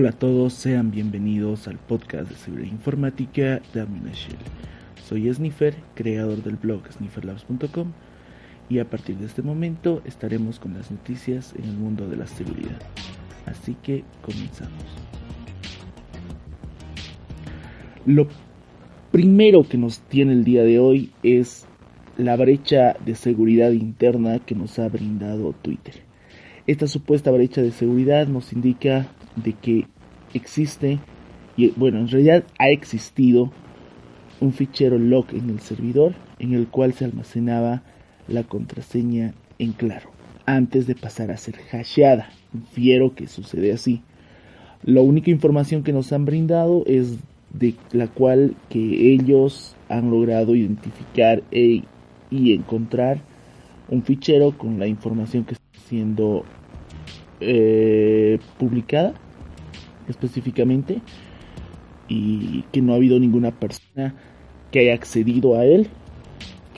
Hola a todos, sean bienvenidos al podcast de ciberinformática de Aminashell. Soy Sniffer, creador del blog snifferlabs.com y a partir de este momento estaremos con las noticias en el mundo de la seguridad. Así que comenzamos. Lo primero que nos tiene el día de hoy es la brecha de seguridad interna que nos ha brindado Twitter. Esta supuesta brecha de seguridad nos indica de que existe, y bueno, en realidad ha existido un fichero log en el servidor en el cual se almacenaba la contraseña en claro antes de pasar a ser hasheada. Infiero que sucede así. La única información que nos han brindado es de la cual que ellos han logrado identificar e, y encontrar un fichero con la información que está siendo eh, publicada específicamente y que no ha habido ninguna persona que haya accedido a él.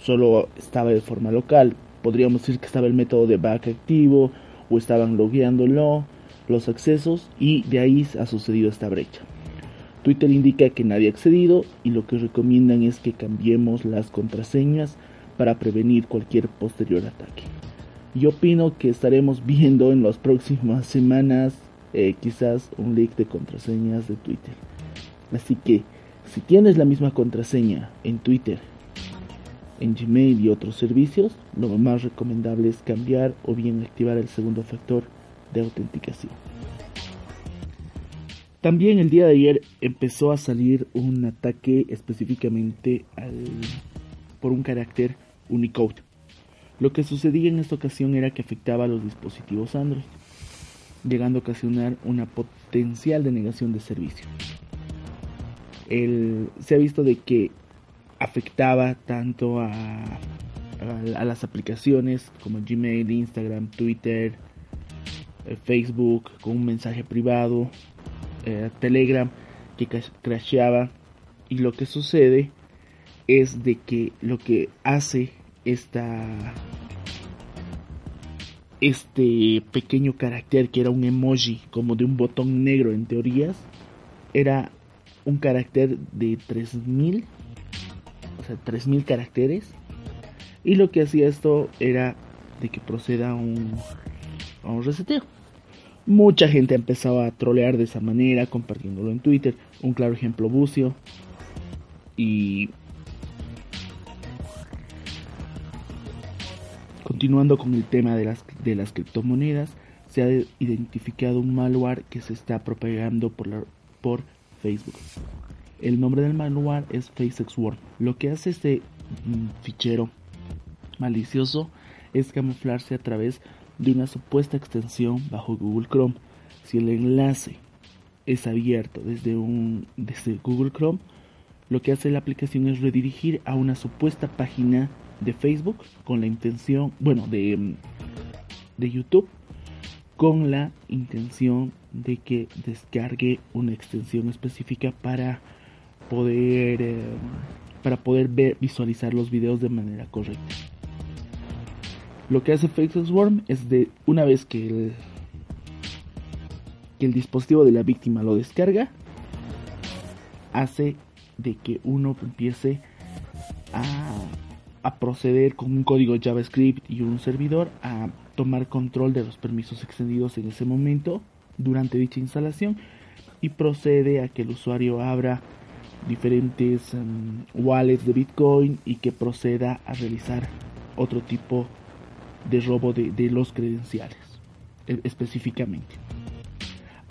Solo estaba de forma local. Podríamos decir que estaba el método de back activo o estaban logueándolo los accesos y de ahí ha sucedido esta brecha. Twitter indica que nadie ha accedido y lo que recomiendan es que cambiemos las contraseñas para prevenir cualquier posterior ataque. Yo opino que estaremos viendo en las próximas semanas eh, quizás un leak de contraseñas de Twitter. Así que si tienes la misma contraseña en Twitter, en Gmail y otros servicios, lo más recomendable es cambiar o bien activar el segundo factor de autenticación. También el día de ayer empezó a salir un ataque específicamente por un carácter Unicode. Lo que sucedía en esta ocasión era que afectaba a los dispositivos Android, llegando a ocasionar una potencial denegación de servicio. se ha visto de que afectaba tanto a, a, las aplicaciones como Gmail, Instagram, Twitter, eh, Facebook, con un mensaje privado, eh, Telegram que crasheaba y lo que sucede es de que lo que hace esta este pequeño carácter que era un emoji como de un botón negro en teorías era un carácter de 3000 o sea 3000 caracteres y lo que hacía esto era de que proceda a un, a reseteo Mucha gente empezaba a trolear de esa manera, compartiéndolo en Twitter. Un claro ejemplo, Bucio. Y continuando con el tema de las, de las criptomonedas, se ha identificado un malware que se está propagando por, por Facebook. El nombre del malware es FaceXWord. Lo que hace este mm, fichero malicioso es camuflarse a través de una supuesta extensión bajo Google Chrome. Si el enlace es abierto desde, un, desde Google Chrome, lo que hace la aplicación es redirigir a una supuesta página de Facebook con la intención, bueno, de, de YouTube, con la intención de que descargue una extensión específica para poder, eh, para poder ver, visualizar los videos de manera correcta. Lo que hace FaceSwarm es de una vez que el, que el dispositivo de la víctima lo descarga, hace de que uno empiece a, a proceder con un código JavaScript y un servidor a tomar control de los permisos extendidos en ese momento durante dicha instalación y procede a que el usuario abra diferentes um, wallets de Bitcoin y que proceda a realizar otro tipo de de robo de, los credenciales e, específicamente.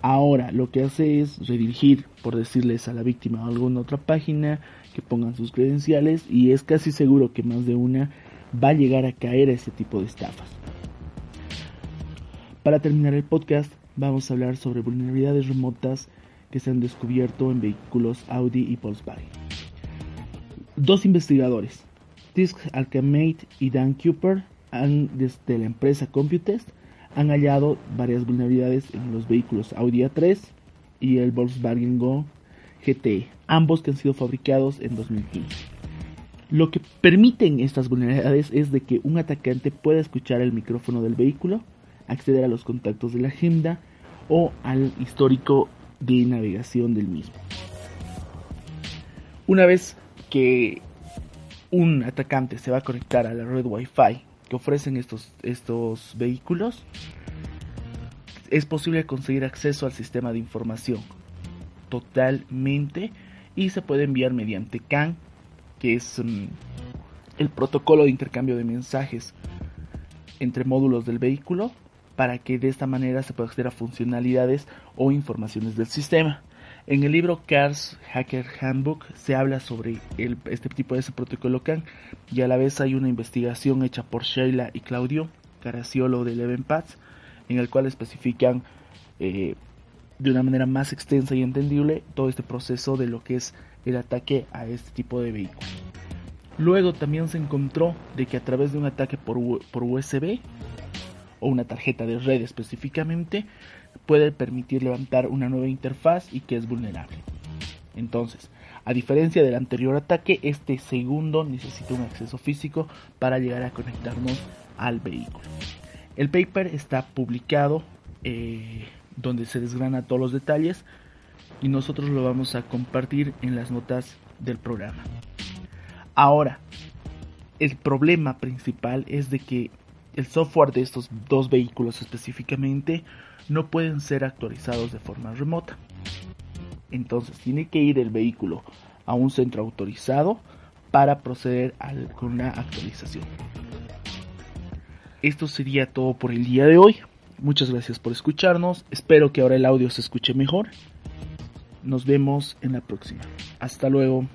Ahora lo que hace es redirigir, por decirles a la víctima, a alguna otra página que pongan sus credenciales y es casi seguro que más de una va a llegar a caer a ese tipo de estafas. Para terminar el podcast, vamos a hablar sobre vulnerabilidades remotas que se han descubierto en vehículos Audi y Volkswagen. Dos investigadores, Disk Alchemate y Dan Cooper, han, desde la empresa Computest han hallado varias vulnerabilidades en los vehículos Audi A3 y el Volkswagen Go GT, ambos que han sido fabricados en 2015. Lo que permiten estas vulnerabilidades es de que un atacante pueda escuchar el micrófono del vehículo, acceder a los contactos de la agenda o al histórico de navegación del mismo. Una vez que un atacante se va a conectar a la red Wi-Fi que ofrecen estos, estos vehículos, es posible conseguir acceso al sistema de información totalmente y se puede enviar mediante CAN, que es mm, el protocolo de intercambio de mensajes entre módulos del vehículo para que de esta manera se pueda acceder a funcionalidades o informaciones del sistema. En el libro Cars Hacker Handbook se habla sobre este tipo de ese protocolo CAN y a la vez hay una investigación hecha por Sheila y Claudio Caraciolo de Eleven Paths en el cual especifican eh, de una manera más extensa y entendible todo este proceso de lo que es el ataque a este tipo de vehículo. Luego también se encontró de que a través de un ataque por, por USB o una tarjeta de red específicamente puede permitir levantar una nueva interfaz y que es vulnerable. Entonces, a diferencia del anterior ataque, este segundo necesita un acceso físico para llegar a conectarnos al vehículo. El paper está publicado eh, donde se desgrana todos los detalles y nosotros lo vamos a compartir en las notas del programa. Ahora, el problema principal es de que el software de estos dos vehículos específicamente no pueden ser actualizados de forma remota. Entonces tiene que ir el vehículo a un centro autorizado para proceder con una actualización. Esto sería todo por el día de hoy. Muchas gracias por escucharnos. Espero que ahora el audio se escuche mejor. Nos vemos en la próxima. Hasta luego.